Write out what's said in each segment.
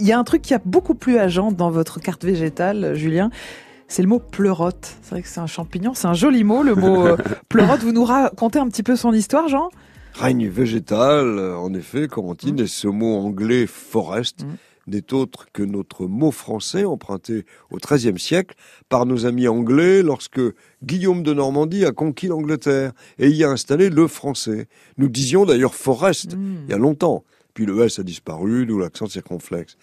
il y a un truc qui a beaucoup plus agent dans votre carte végétale, Julien. C'est le mot pleurote. C'est vrai que c'est un champignon, c'est un joli mot, le mot euh, pleurote. Vous nous racontez un petit peu son histoire, Jean? Règne végétal, en effet, Corentine, mmh. et ce mot anglais forest. Mmh n'est autre que notre mot français emprunté au XIIIe siècle par nos amis anglais lorsque Guillaume de Normandie a conquis l'Angleterre et y a installé le français. Nous disions d'ailleurs forest hmm. il y a longtemps, puis le S a disparu, d'où l'accent circonflexe.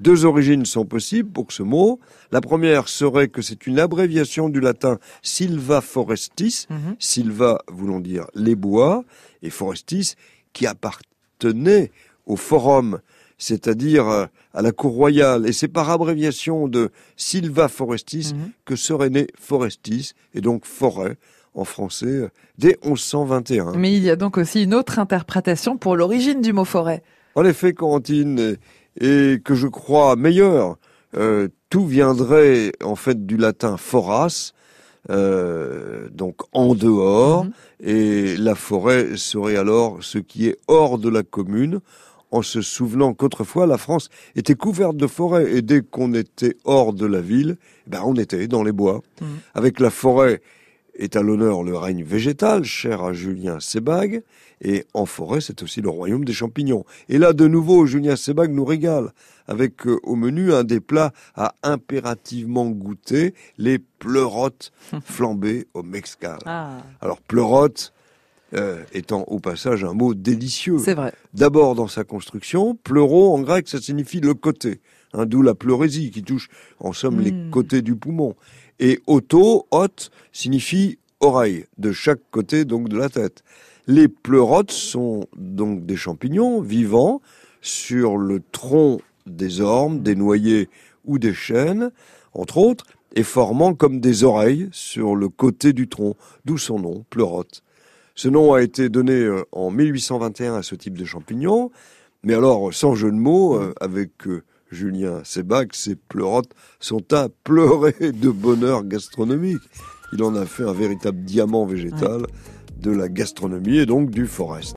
Deux origines sont possibles pour ce mot. La première serait que c'est une abréviation du latin silva forestis, mhm. silva voulant dire les bois, et forestis qui appartenait au forum c'est-à-dire euh, à la cour royale. Et c'est par abréviation de Silva Forestis mhm. que serait né Forestis, et donc forêt en français, euh, dès 1121. Mais il y a donc aussi une autre interprétation pour l'origine du mot forêt. En effet, Corentine, et que je crois meilleur, euh, tout viendrait en fait du latin foras, donc en dehors, mhm. et la forêt serait alors ce qui est hors de la commune, en se souvenant qu'autrefois la France était couverte de forêts et dès qu'on était hors de la ville, eh ben on était dans les bois. Mmh. Avec la forêt est à l'honneur le règne végétal, cher à Julien Sebag, et en forêt c'est aussi le royaume des champignons. Et là de nouveau Julien Sebag nous régale avec euh, au menu un des plats à impérativement goûter, les pleurotes flambées au mexcal. Ah. Alors pleurotes, euh, étant au passage un mot délicieux. C'est vrai. D'abord dans sa construction, pleuro en grec ça signifie le côté, hein, d'où la pleurésie qui touche en somme les hmm. côtés du poumon. Et auto, hôte, signifie oreille, de chaque côté donc de la tête. Les pleurotes sont donc des champignons vivants sur le tronc des ormes, des noyers ou des chênes, entre autres, et formant comme des oreilles sur le côté du tronc, d'où son nom, pleurote. Ce nom a été donné euh, en 1821 à ce type de champignon, mais alors, sans jeu de mots, euh, avec Julien Sebag, ses pleurotes sont à pleurer de bonheur gastronomique. Il en a fait un véritable diamant végétal de la gastronomie et donc du forest.